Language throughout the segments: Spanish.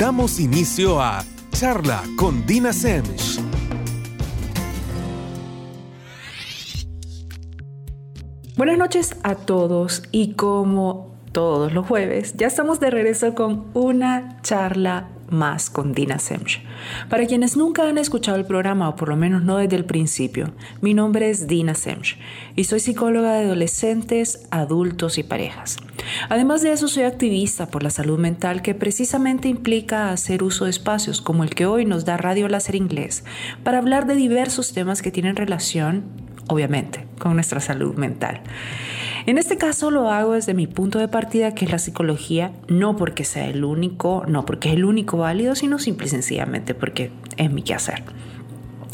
Damos inicio a Charla con Dina Semch. Buenas noches a todos y como todos los jueves, ya estamos de regreso con una charla más con Dina Semch. Para quienes nunca han escuchado el programa, o por lo menos no desde el principio, mi nombre es Dina Semch y soy psicóloga de adolescentes, adultos y parejas. Además de eso, soy activista por la salud mental que precisamente implica hacer uso de espacios como el que hoy nos da Radio Láser Inglés para hablar de diversos temas que tienen relación, obviamente, con nuestra salud mental. En este caso lo hago desde mi punto de partida, que es la psicología, no porque sea el único, no porque es el único válido, sino simple y sencillamente porque es mi quehacer.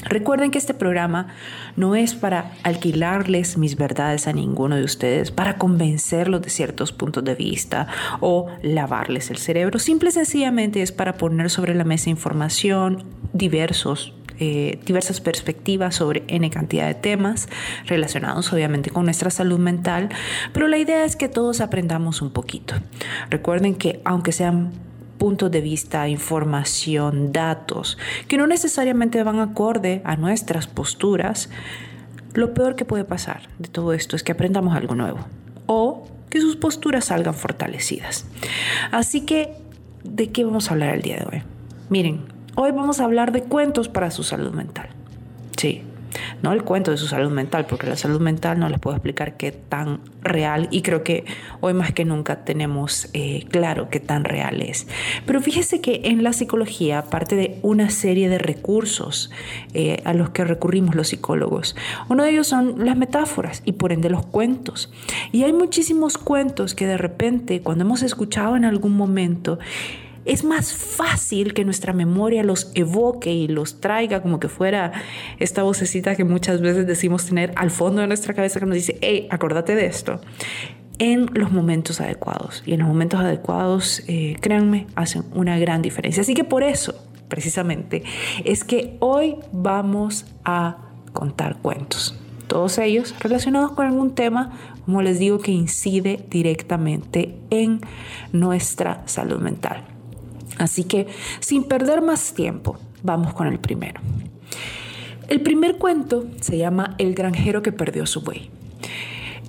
Recuerden que este programa no es para alquilarles mis verdades a ninguno de ustedes, para convencerlos de ciertos puntos de vista o lavarles el cerebro. Simple y sencillamente es para poner sobre la mesa información, diversos eh, diversas perspectivas sobre N cantidad de temas relacionados obviamente con nuestra salud mental, pero la idea es que todos aprendamos un poquito. Recuerden que aunque sean puntos de vista, información, datos, que no necesariamente van acorde a nuestras posturas, lo peor que puede pasar de todo esto es que aprendamos algo nuevo o que sus posturas salgan fortalecidas. Así que, ¿de qué vamos a hablar el día de hoy? Miren, Hoy vamos a hablar de cuentos para su salud mental. Sí, no el cuento de su salud mental, porque la salud mental no les puedo explicar qué tan real y creo que hoy más que nunca tenemos eh, claro qué tan real es. Pero fíjese que en la psicología, aparte de una serie de recursos eh, a los que recurrimos los psicólogos, uno de ellos son las metáforas y por ende los cuentos. Y hay muchísimos cuentos que de repente, cuando hemos escuchado en algún momento, es más fácil que nuestra memoria los evoque y los traiga como que fuera esta vocecita que muchas veces decimos tener al fondo de nuestra cabeza que nos dice, hey, acordate de esto en los momentos adecuados. Y en los momentos adecuados, eh, créanme, hacen una gran diferencia. Así que por eso, precisamente, es que hoy vamos a contar cuentos. Todos ellos relacionados con algún tema, como les digo, que incide directamente en nuestra salud mental. Así que, sin perder más tiempo, vamos con el primero. El primer cuento se llama El granjero que perdió su buey.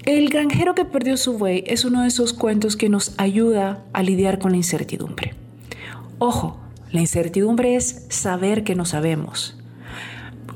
El granjero que perdió su buey es uno de esos cuentos que nos ayuda a lidiar con la incertidumbre. Ojo, la incertidumbre es saber que no sabemos,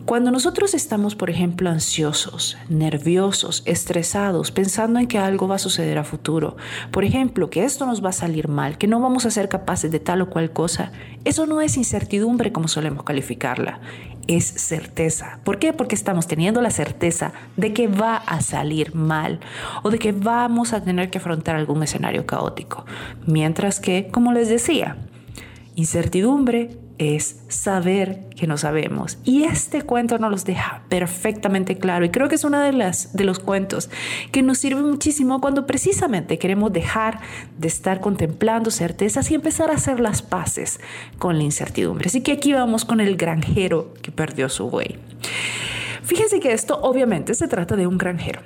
cuando nosotros estamos, por ejemplo, ansiosos, nerviosos, estresados, pensando en que algo va a suceder a futuro, por ejemplo, que esto nos va a salir mal, que no vamos a ser capaces de tal o cual cosa, eso no es incertidumbre como solemos calificarla, es certeza. ¿Por qué? Porque estamos teniendo la certeza de que va a salir mal o de que vamos a tener que afrontar algún escenario caótico. Mientras que, como les decía, incertidumbre es saber que no sabemos. Y este cuento nos los deja perfectamente claro. Y creo que es uno de, las, de los cuentos que nos sirve muchísimo cuando precisamente queremos dejar de estar contemplando certezas y empezar a hacer las paces con la incertidumbre. Así que aquí vamos con el granjero que perdió su buey. Fíjense que esto obviamente se trata de un granjero.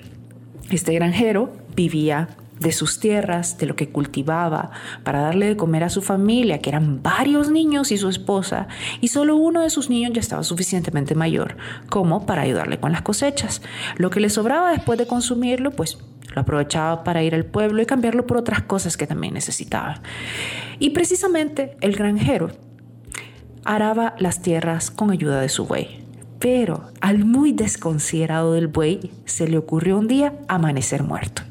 Este granjero vivía de sus tierras, de lo que cultivaba, para darle de comer a su familia, que eran varios niños y su esposa, y solo uno de sus niños ya estaba suficientemente mayor como para ayudarle con las cosechas. Lo que le sobraba después de consumirlo, pues lo aprovechaba para ir al pueblo y cambiarlo por otras cosas que también necesitaba. Y precisamente el granjero araba las tierras con ayuda de su buey. Pero al muy desconsiderado del buey se le ocurrió un día amanecer muerto.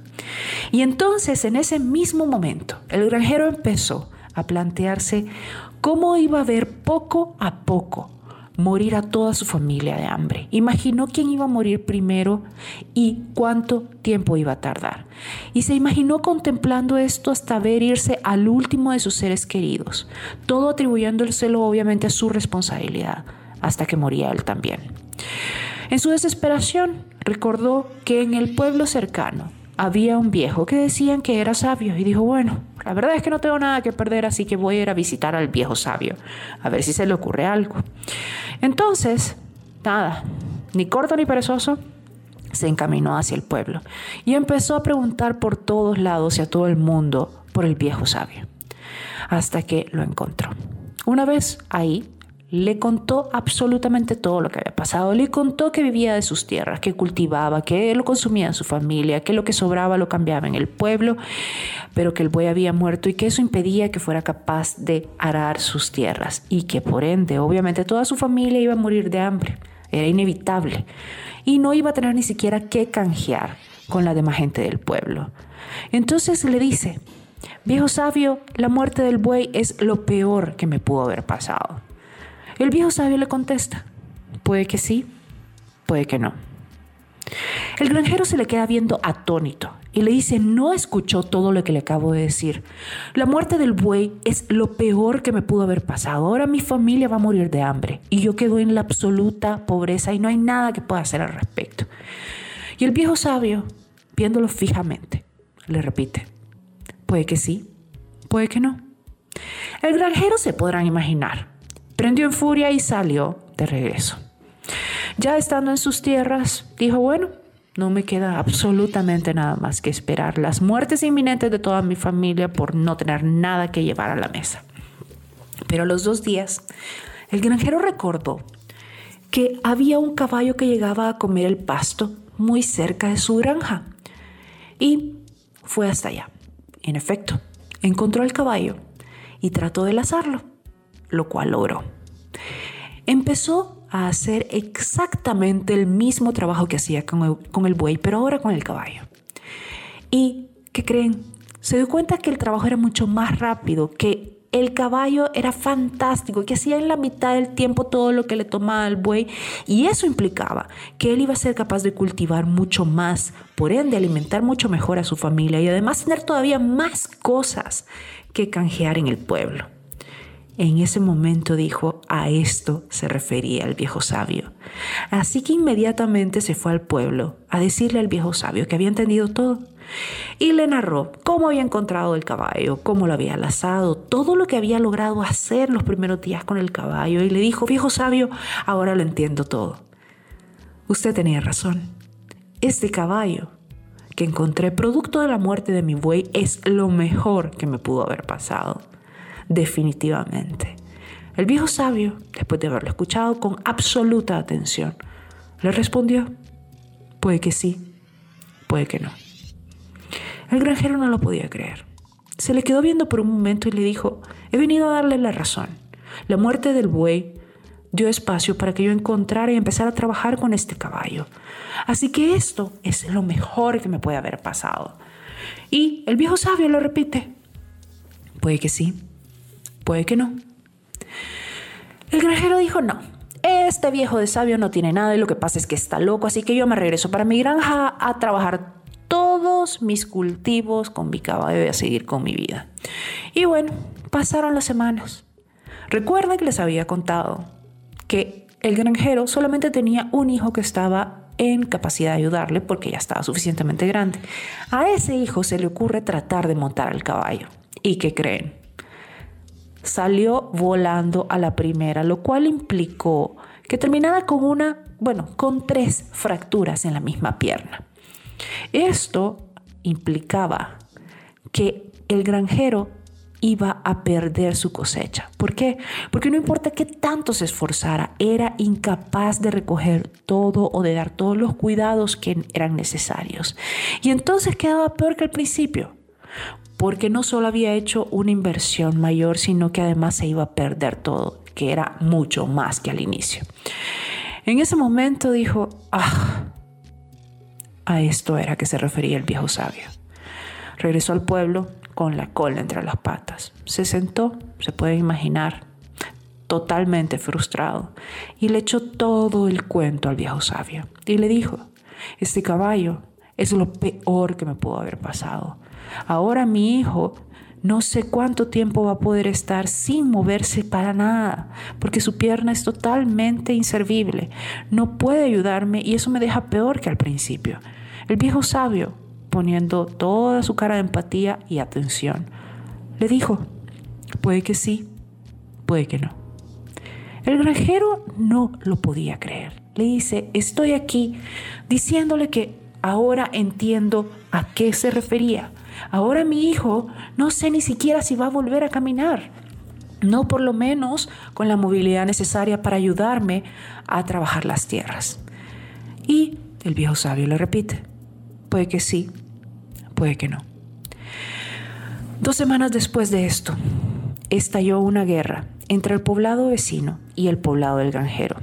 Y entonces en ese mismo momento el granjero empezó a plantearse cómo iba a ver poco a poco morir a toda su familia de hambre. Imaginó quién iba a morir primero y cuánto tiempo iba a tardar. Y se imaginó contemplando esto hasta ver irse al último de sus seres queridos, todo atribuyéndoselo obviamente a su responsabilidad, hasta que moría él también. En su desesperación recordó que en el pueblo cercano había un viejo que decían que era sabio y dijo, bueno, la verdad es que no tengo nada que perder, así que voy a ir a visitar al viejo sabio, a ver si se le ocurre algo. Entonces, nada, ni corto ni perezoso, se encaminó hacia el pueblo y empezó a preguntar por todos lados y a todo el mundo por el viejo sabio, hasta que lo encontró. una vez ahí, le contó absolutamente todo lo que había pasado. Le contó que vivía de sus tierras, que cultivaba, que lo consumía en su familia, que lo que sobraba lo cambiaba en el pueblo, pero que el buey había muerto y que eso impedía que fuera capaz de arar sus tierras y que por ende, obviamente, toda su familia iba a morir de hambre. Era inevitable. Y no iba a tener ni siquiera que canjear con la demás gente del pueblo. Entonces le dice, viejo sabio, la muerte del buey es lo peor que me pudo haber pasado. El viejo sabio le contesta, puede que sí, puede que no. El granjero se le queda viendo atónito y le dice, no escuchó todo lo que le acabo de decir. La muerte del buey es lo peor que me pudo haber pasado. Ahora mi familia va a morir de hambre y yo quedo en la absoluta pobreza y no hay nada que pueda hacer al respecto. Y el viejo sabio, viéndolo fijamente, le repite, puede que sí, puede que no. El granjero se podrán imaginar Prendió en furia y salió de regreso. Ya estando en sus tierras, dijo, bueno, no me queda absolutamente nada más que esperar las muertes inminentes de toda mi familia por no tener nada que llevar a la mesa. Pero a los dos días, el granjero recordó que había un caballo que llegaba a comer el pasto muy cerca de su granja y fue hasta allá. En efecto, encontró el caballo y trató de lazarlo lo cual logró. Empezó a hacer exactamente el mismo trabajo que hacía con el, buey, pero ahora con el caballo. ¿Y qué creen? Se dio cuenta que el trabajo era mucho más rápido, que el caballo era fantástico, que hacía en la mitad del tiempo todo lo que le tomaba al buey y eso implicaba que él iba a ser capaz de cultivar mucho más, por ende alimentar mucho mejor a su familia y además tener todavía más cosas que canjear en el pueblo. En ese momento dijo, a esto se refería el viejo sabio. Así que inmediatamente se fue al pueblo a decirle al viejo sabio que había entendido todo. Y le narró cómo había encontrado el caballo, cómo lo había lazado, todo lo que había logrado hacer los primeros días con el caballo. Y le dijo, viejo sabio, ahora lo entiendo todo. Usted tenía razón. Este caballo que encontré producto de la muerte de mi buey es lo mejor que me pudo haber pasado definitivamente. El viejo sabio, después de haberlo escuchado con absoluta atención, le respondió, puede que sí, puede que no. El granjero no lo podía creer. Se le quedó viendo por un momento y le dijo, he venido a darle la razón. La muerte del buey dio espacio para que yo encontrara y empezara a trabajar con este caballo. Así que esto es lo mejor que me puede haber pasado. Y el viejo sabio lo repite, puede que sí, Puede que no. El granjero dijo no. Este viejo de sabio no tiene nada y lo que pasa es que está loco, así que yo me regreso para mi granja a trabajar todos mis cultivos con mi caballo y a seguir con mi vida. Y bueno, pasaron las semanas. Recuerden que les había contado que el granjero solamente tenía un hijo que estaba en capacidad de ayudarle porque ya estaba suficientemente grande. A ese hijo se le ocurre tratar de montar al caballo. ¿Y qué creen? Salió volando a la primera, lo cual implicó que terminara con una, bueno, con tres fracturas en la misma pierna. Esto implicaba que el granjero iba a perder su cosecha. ¿Por qué? Porque no importa qué tanto se esforzara, era incapaz de recoger todo o de dar todos los cuidados que eran necesarios. Y entonces quedaba peor que al principio porque no solo había hecho una inversión mayor, sino que además se iba a perder todo, que era mucho más que al inicio. En ese momento dijo, ah, a esto era que se refería el viejo sabio. Regresó al pueblo con la cola entre las patas. Se sentó, se puede imaginar, totalmente frustrado, y le echó todo el cuento al viejo sabio. Y le dijo, este caballo es lo peor que me pudo haber pasado. Ahora mi hijo no sé cuánto tiempo va a poder estar sin moverse para nada, porque su pierna es totalmente inservible. No puede ayudarme y eso me deja peor que al principio. El viejo sabio, poniendo toda su cara de empatía y atención, le dijo, puede que sí, puede que no. El granjero no lo podía creer. Le dice, estoy aquí diciéndole que ahora entiendo a qué se refería Ahora mi hijo no sé ni siquiera si va a volver a caminar. no por lo menos con la movilidad necesaria para ayudarme a trabajar las tierras. Y el viejo sabio le repite, puede que sí, puede que no. Dos semanas después de esto, estalló una guerra entre el poblado vecino y el poblado del granjero,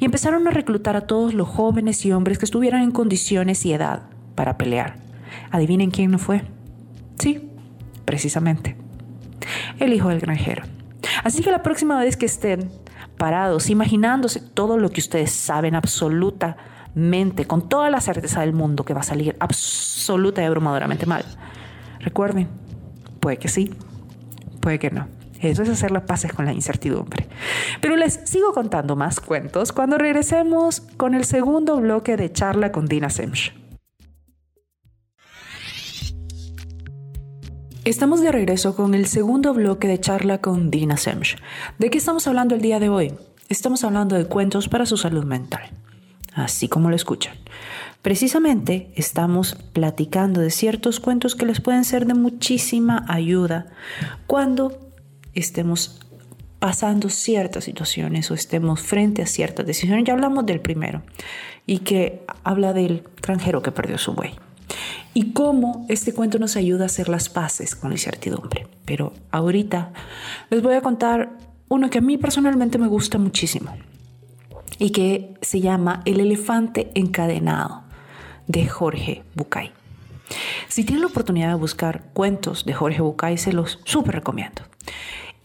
y empezaron a reclutar a todos los jóvenes y hombres que estuvieran en condiciones y edad para pelear. Adivinen quién no fue. Sí, precisamente, el hijo del granjero. Así que la próxima vez que estén parados, imaginándose todo lo que ustedes saben absolutamente, con toda la certeza del mundo que va a salir absoluta y abrumadoramente mal, recuerden, puede que sí, puede que no. Eso es hacer las paces con la incertidumbre. Pero les sigo contando más cuentos cuando regresemos con el segundo bloque de charla con Dina Semch. Estamos de regreso con el segundo bloque de charla con Dina Semch. ¿De qué estamos hablando el día de hoy? Estamos hablando de cuentos para su salud mental, así como lo escuchan. Precisamente estamos platicando de ciertos cuentos que les pueden ser de muchísima ayuda cuando estemos pasando ciertas situaciones o estemos frente a ciertas decisiones. Ya hablamos del primero y que habla del extranjero que perdió su buey y cómo este cuento nos ayuda a hacer las paces con la incertidumbre. Pero ahorita les voy a contar uno que a mí personalmente me gusta muchísimo y que se llama El elefante encadenado de Jorge Bucay. Si tienen la oportunidad de buscar cuentos de Jorge Bucay, se los súper recomiendo.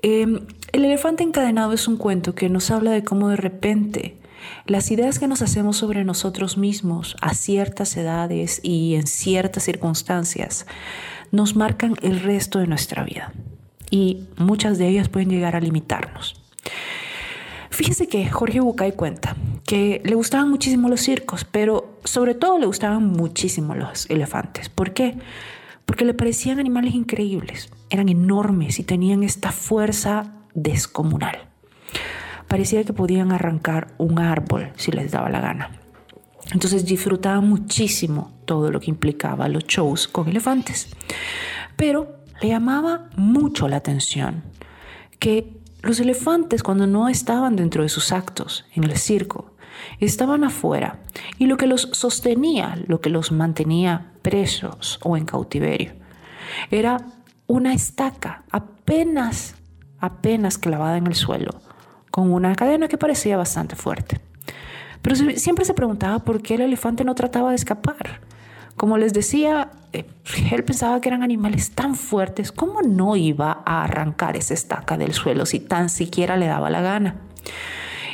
Em, el elefante encadenado es un cuento que nos habla de cómo de repente las ideas que nos hacemos sobre nosotros mismos a ciertas edades y en ciertas circunstancias nos marcan el resto de nuestra vida y muchas de ellas pueden llegar a limitarnos. Fíjese que Jorge Bucay cuenta que le gustaban muchísimo los circos, pero sobre todo le gustaban muchísimo los elefantes. ¿Por qué? Porque le parecían animales increíbles, eran enormes y tenían esta fuerza descomunal parecía que podían arrancar un árbol si les daba la gana. Entonces disfrutaba muchísimo todo lo que implicaba los shows con elefantes. Pero le llamaba mucho la atención que los elefantes cuando no estaban dentro de sus actos en el circo, estaban afuera y lo que los sostenía, lo que los mantenía presos o en cautiverio, era una estaca apenas, apenas clavada en el suelo, con una cadena que parecía bastante fuerte. Pero siempre se preguntaba por qué el elefante no trataba de escapar. Como les decía, eh, él pensaba que eran animales tan fuertes, ¿cómo no iba a arrancar esa estaca del suelo si tan siquiera le daba la gana?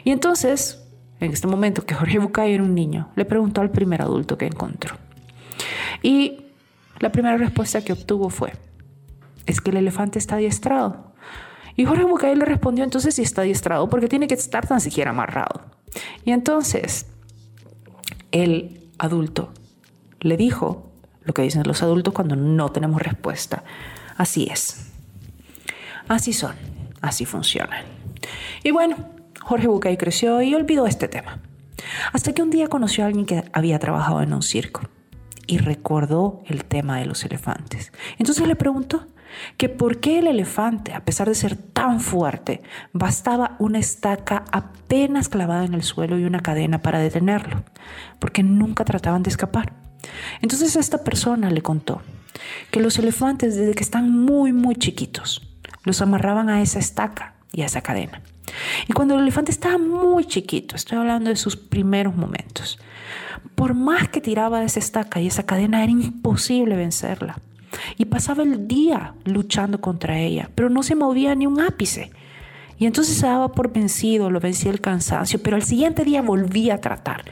Y entonces, en este momento que Jorge Bucay era un niño, le preguntó al primer adulto que encontró. Y la primera respuesta que obtuvo fue, es que el elefante está adiestrado. Y Jorge Bucay le respondió, entonces si está adiestrado, porque tiene que estar tan siquiera amarrado. Y entonces el adulto le dijo lo que dicen los adultos cuando no tenemos respuesta. Así es. Así son. Así funcionan. Y bueno, Jorge Bucay creció y olvidó este tema. Hasta que un día conoció a alguien que había trabajado en un circo y recordó el tema de los elefantes. Entonces le preguntó, que por qué el elefante, a pesar de ser tan fuerte, bastaba una estaca apenas clavada en el suelo y una cadena para detenerlo, porque nunca trataban de escapar. Entonces esta persona le contó que los elefantes desde que están muy muy chiquitos los amarraban a esa estaca y a esa cadena. Y cuando el elefante estaba muy chiquito, estoy hablando de sus primeros momentos, por más que tiraba de esa estaca y esa cadena era imposible vencerla y pasaba el día luchando contra ella, pero no se movía ni un ápice. Y entonces se daba por vencido, lo vencía el cansancio, pero al siguiente día volvía a tratar.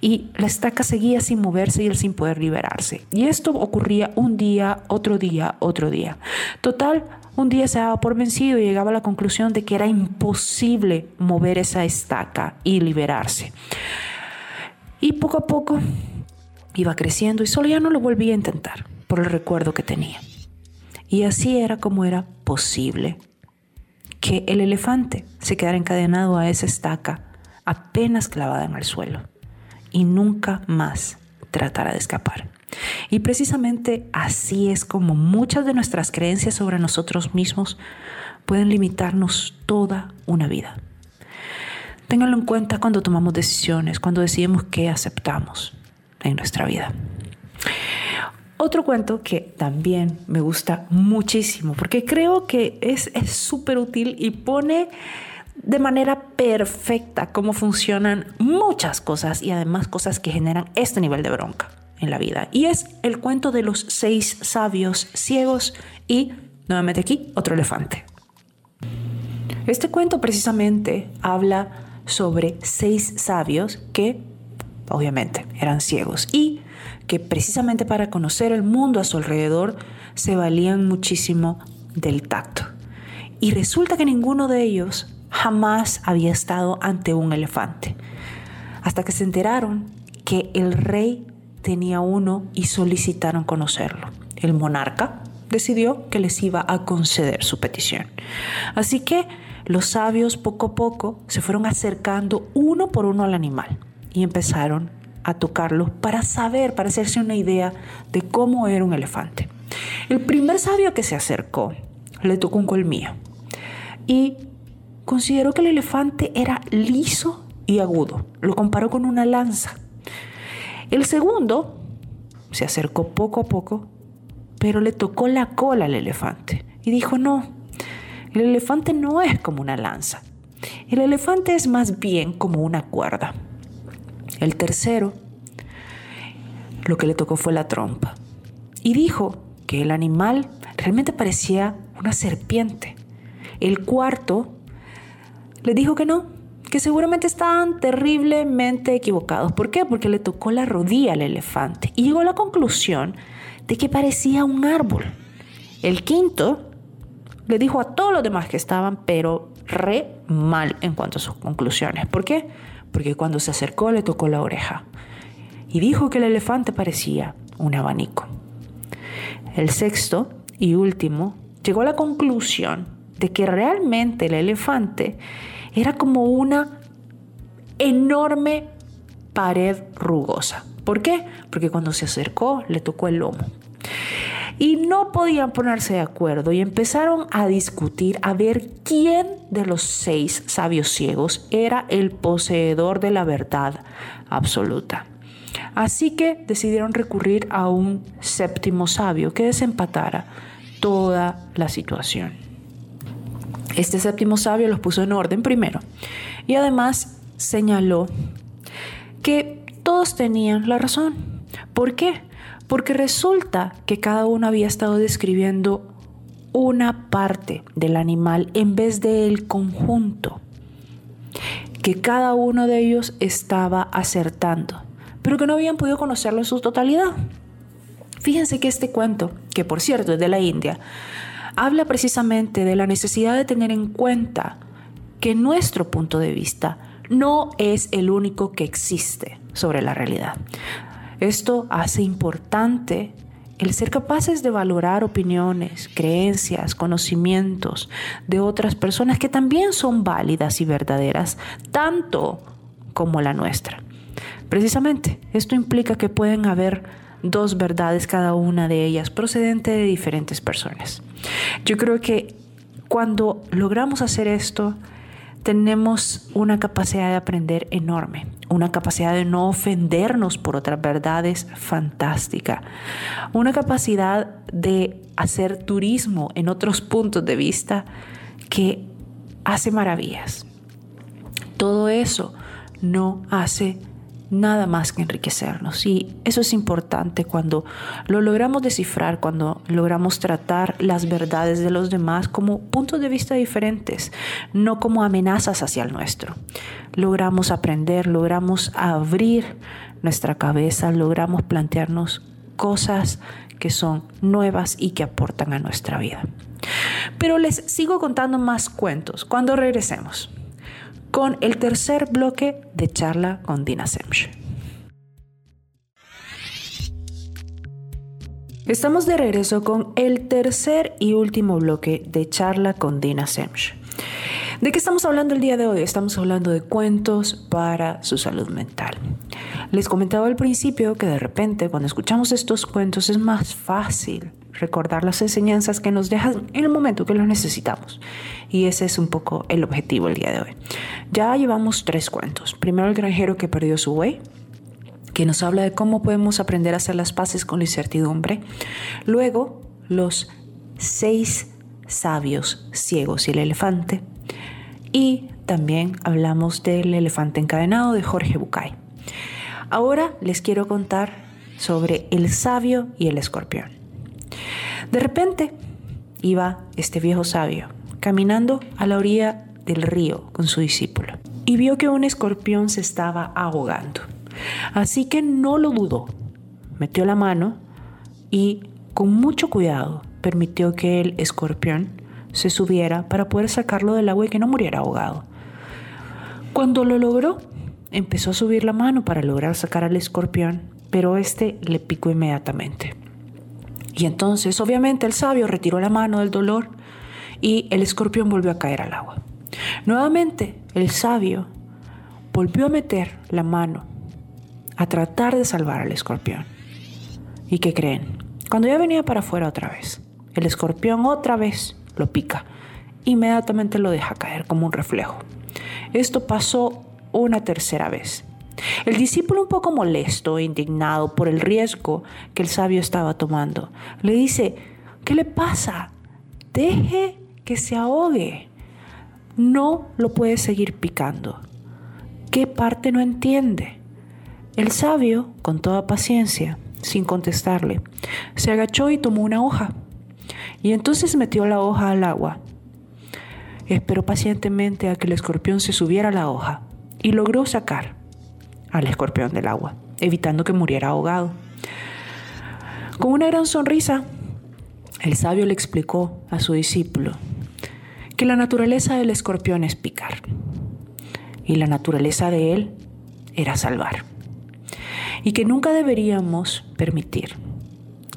Y la estaca seguía sin moverse y él sin poder liberarse. Y esto ocurría un día, otro día, otro día. Total, un día se daba por vencido y llegaba a la conclusión de que era imposible mover esa estaca y liberarse. Y poco a poco iba creciendo y solo ya no lo volvía a intentar por el recuerdo que tenía. Y así era como era posible que el elefante se quedara encadenado a esa estaca apenas clavada en el suelo y nunca más tratara de escapar. Y precisamente así es como muchas de nuestras creencias sobre nosotros mismos pueden limitarnos toda una vida. Ténganlo en cuenta cuando tomamos decisiones, cuando decidimos qué aceptamos en nuestra vida. Otro cuento que también me gusta muchísimo, porque creo que es súper útil y pone de manera perfecta cómo funcionan muchas cosas y además cosas que generan este nivel de bronca en la vida. Y es el cuento de los seis sabios ciegos y, nuevamente aquí, otro elefante. Este cuento precisamente habla sobre seis sabios que, obviamente, eran ciegos y que precisamente para conocer el mundo a su alrededor se valían muchísimo del tacto. Y resulta que ninguno de ellos jamás había estado ante un elefante, hasta que se enteraron que el rey tenía uno y solicitaron conocerlo. El monarca decidió que les iba a conceder su petición. Así que los sabios poco a poco se fueron acercando uno por uno al animal y empezaron a tocarlo para saber, para hacerse una idea de cómo era un elefante. El primer sabio que se acercó le tocó un colmillo y consideró que el elefante era liso y agudo. Lo comparó con una lanza. El segundo se acercó poco a poco, pero le tocó la cola al elefante y dijo, no, el elefante no es como una lanza. El elefante es más bien como una cuerda. El tercero, lo que le tocó fue la trompa. Y dijo que el animal realmente parecía una serpiente. El cuarto le dijo que no, que seguramente estaban terriblemente equivocados. ¿Por qué? Porque le tocó la rodilla al elefante y llegó a la conclusión de que parecía un árbol. El quinto le dijo a todos los demás que estaban, pero re mal en cuanto a sus conclusiones. ¿Por qué? Porque cuando se acercó le tocó la oreja y dijo que el elefante parecía un abanico. El sexto y último llegó a la conclusión de que realmente el elefante era como una enorme pared rugosa. ¿Por qué? Porque cuando se acercó le tocó el lomo y no podían ponerse de acuerdo y empezaron a discutir a ver quién de los seis sabios ciegos era el poseedor de la verdad absoluta. Así que decidieron recurrir a un séptimo sabio que desempatara toda la situación. Este séptimo sabio los puso en orden primero y además señaló que todos tenían la razón. ¿Por qué? Porque resulta que cada uno había estado describiendo una parte del animal en vez del conjunto, que cada uno de ellos estaba acertando, pero que no habían podido conocerlo en su totalidad. Fíjense que este cuento, que por cierto es de la India, habla precisamente de la necesidad de tener en cuenta que nuestro punto de vista no es el único que existe sobre la realidad. Esto hace importante el ser capaces de valorar opiniones, creencias, conocimientos de otras personas que también son válidas y verdaderas, tanto como la nuestra. Precisamente, esto implica que pueden haber dos verdades, cada una de ellas procedente de diferentes personas. Yo creo que cuando logramos hacer esto, tenemos una capacidad de aprender enorme, una capacidad de no ofendernos por otras verdades fantástica, una capacidad de hacer turismo en otros puntos de vista que hace maravillas. Todo eso no hace nada más que enriquecernos. Y eso es importante cuando lo logramos descifrar, cuando logramos tratar las verdades de los demás como puntos de vista diferentes, no como amenazas hacia el nuestro. Logramos aprender, logramos abrir nuestra cabeza, logramos plantearnos cosas que son nuevas y que aportan a nuestra vida. Pero les sigo contando más cuentos cuando regresemos con el tercer bloque de charla con Dina Semch. Estamos de regreso con el tercer y último bloque de charla con Dina Semch. ¿De qué estamos hablando el día de hoy? Estamos hablando de cuentos para su salud mental. Les comentaba al principio que de repente cuando escuchamos estos cuentos es más fácil recordar las enseñanzas que nos dejan en el momento que los necesitamos. Y ese es un poco el objetivo el día de hoy. Ya llevamos tres cuentos. Primero el granjero que perdió su buey, que nos habla de cómo podemos aprender a hacer las paces con la incertidumbre. Luego los seis sabios ciegos y el elefante. Y también hablamos del elefante encadenado de Jorge Bucay. Ahora les quiero contar sobre el sabio y el escorpión. De repente iba este viejo sabio caminando a la orilla del río con su discípulo y vio que un escorpión se estaba ahogando. Así que no lo dudó, metió la mano y con mucho cuidado permitió que el escorpión se subiera para poder sacarlo del agua y que no muriera ahogado. Cuando lo logró, empezó a subir la mano para lograr sacar al escorpión, pero este le picó inmediatamente. Y entonces, obviamente, el sabio retiró la mano del dolor y el escorpión volvió a caer al agua. Nuevamente, el sabio volvió a meter la mano a tratar de salvar al escorpión. ¿Y qué creen? Cuando ya venía para afuera otra vez, el escorpión otra vez lo pica. Inmediatamente lo deja caer como un reflejo. Esto pasó una tercera vez. El discípulo un poco molesto e indignado por el riesgo que el sabio estaba tomando, le dice, ¿qué le pasa? Deje que se ahogue. No lo puede seguir picando. ¿Qué parte no entiende? El sabio, con toda paciencia, sin contestarle, se agachó y tomó una hoja. Y entonces metió la hoja al agua. Esperó pacientemente a que el escorpión se subiera a la hoja y logró sacar al escorpión del agua, evitando que muriera ahogado. Con una gran sonrisa, el sabio le explicó a su discípulo que la naturaleza del escorpión es picar y la naturaleza de él era salvar. Y que nunca deberíamos permitir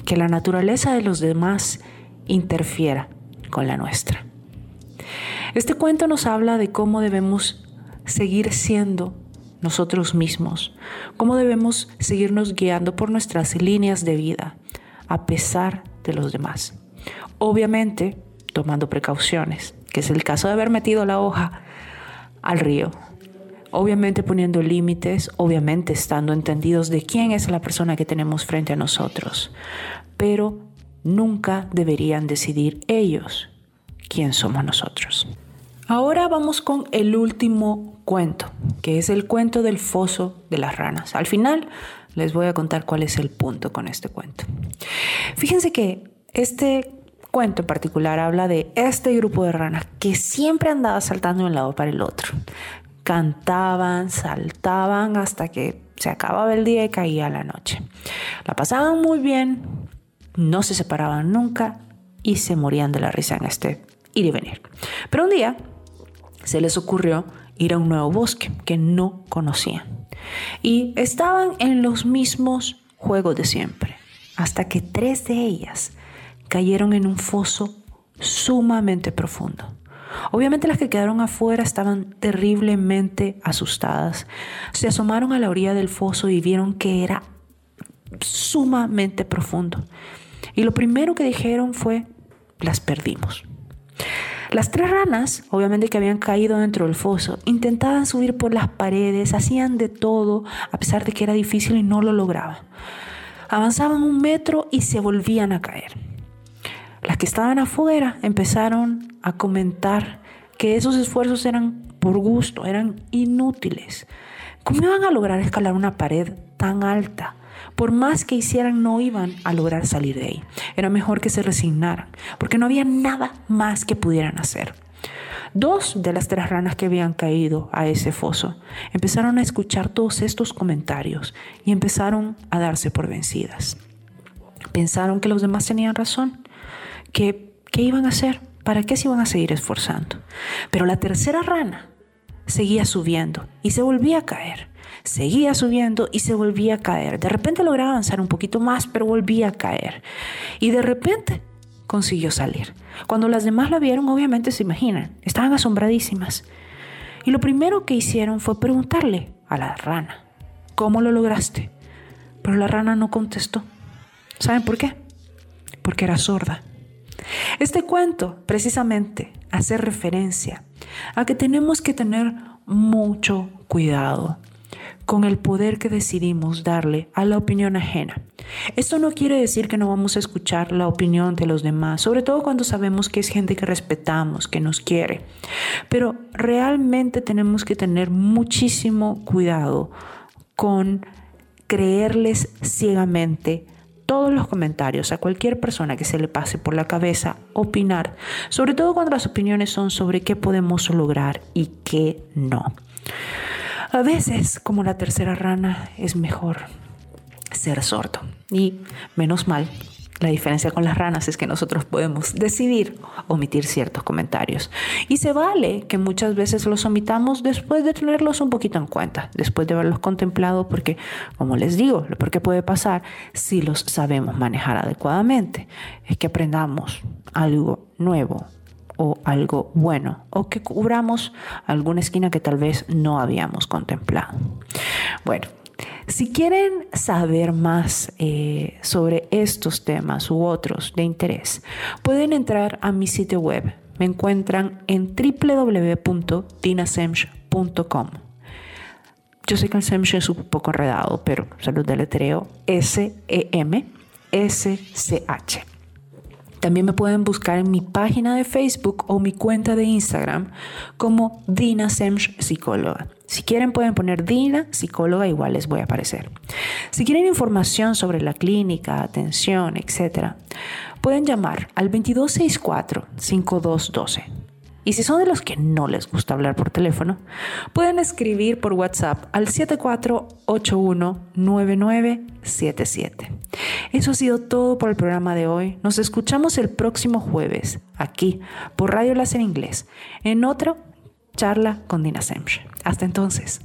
que la naturaleza de los demás interfiera con la nuestra. Este cuento nos habla de cómo debemos seguir siendo nosotros mismos, cómo debemos seguirnos guiando por nuestras líneas de vida a pesar de los demás. Obviamente, tomando precauciones, que es el caso de haber metido la hoja al río. Obviamente poniendo límites, obviamente estando entendidos de quién es la persona que tenemos frente a nosotros. Pero nunca deberían decidir ellos quién somos nosotros. Ahora vamos con el último cuento, que es el cuento del foso de las ranas. Al final les voy a contar cuál es el punto con este cuento. Fíjense que este cuento en particular habla de este grupo de ranas que siempre andaba saltando de un lado para el otro. Cantaban, saltaban hasta que se acababa el día y caía la noche. La pasaban muy bien, no se separaban nunca y se morían de la risa en este ir y venir. Pero un día se les ocurrió ir a un nuevo bosque que no conocían. Y estaban en los mismos juegos de siempre, hasta que tres de ellas cayeron en un foso sumamente profundo. Obviamente las que quedaron afuera estaban terriblemente asustadas. Se asomaron a la orilla del foso y vieron que era sumamente profundo. Y lo primero que dijeron fue, las perdimos. Las tres ranas, obviamente que habían caído dentro del foso, intentaban subir por las paredes, hacían de todo, a pesar de que era difícil y no lo lograban. Avanzaban un metro y se volvían a caer. Las que estaban afuera empezaron a comentar que esos esfuerzos eran por gusto, eran inútiles. ¿Cómo iban a lograr escalar una pared tan alta? Por más que hicieran, no iban a lograr salir de ahí. Era mejor que se resignaran, porque no había nada más que pudieran hacer. Dos de las tres ranas que habían caído a ese foso empezaron a escuchar todos estos comentarios y empezaron a darse por vencidas. Pensaron que los demás tenían razón, que qué iban a hacer, para qué se iban a seguir esforzando. Pero la tercera rana seguía subiendo y se volvía a caer seguía subiendo y se volvía a caer. De repente lograba avanzar un poquito más, pero volvía a caer. Y de repente consiguió salir. Cuando las demás la vieron, obviamente se imaginan, estaban asombradísimas. Y lo primero que hicieron fue preguntarle a la rana, ¿cómo lo lograste? Pero la rana no contestó. ¿Saben por qué? Porque era sorda. Este cuento precisamente hace referencia a que tenemos que tener mucho cuidado con el poder que decidimos darle a la opinión ajena. Esto no quiere decir que no vamos a escuchar la opinión de los demás, sobre todo cuando sabemos que es gente que respetamos, que nos quiere. Pero realmente tenemos que tener muchísimo cuidado con creerles ciegamente todos los comentarios a cualquier persona que se le pase por la cabeza opinar, sobre todo cuando las opiniones son sobre qué podemos lograr y qué no. A veces, como la tercera rana, es mejor ser sordo. Y menos mal, la diferencia con las ranas es que nosotros podemos decidir omitir ciertos comentarios. Y se vale que muchas veces los omitamos después de tenerlos un poquito en cuenta, después de haberlos contemplado, porque, como les digo, lo que puede pasar si los sabemos manejar adecuadamente es que aprendamos algo nuevo o algo bueno o que cubramos alguna esquina que tal vez no habíamos contemplado. Bueno, si quieren saber más eh, sobre estos temas u otros de interés, pueden entrar a mi sitio web. Me encuentran en www.dinasemch.com. Yo sé que el Semch es un poco enredado, pero se los deletreo S-E-M-S-C-H. También me pueden buscar en mi página de Facebook o mi cuenta de Instagram como Dina Semch Psicóloga. Si quieren pueden poner Dina Psicóloga, igual les voy a aparecer. Si quieren información sobre la clínica, atención, etc., pueden llamar al 2264-5212. Y si son de los que no les gusta hablar por teléfono, pueden escribir por WhatsApp al 74819977. Eso ha sido todo por el programa de hoy. Nos escuchamos el próximo jueves, aquí, por Radio Láser Inglés, en otro charla con Dina Semch. Hasta entonces.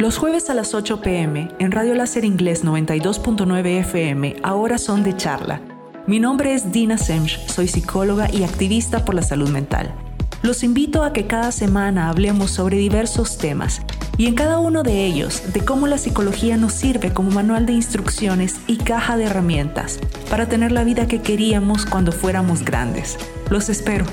Los jueves a las 8 pm en Radio Láser Inglés 92.9 FM, ahora son de charla mi nombre es Dina Semch, soy psicóloga y activista por la salud mental. Los invito a que cada semana hablemos sobre diversos temas y en cada uno de ellos de cómo la psicología nos sirve como manual de instrucciones y caja de herramientas para tener la vida que queríamos cuando fuéramos grandes. Los espero.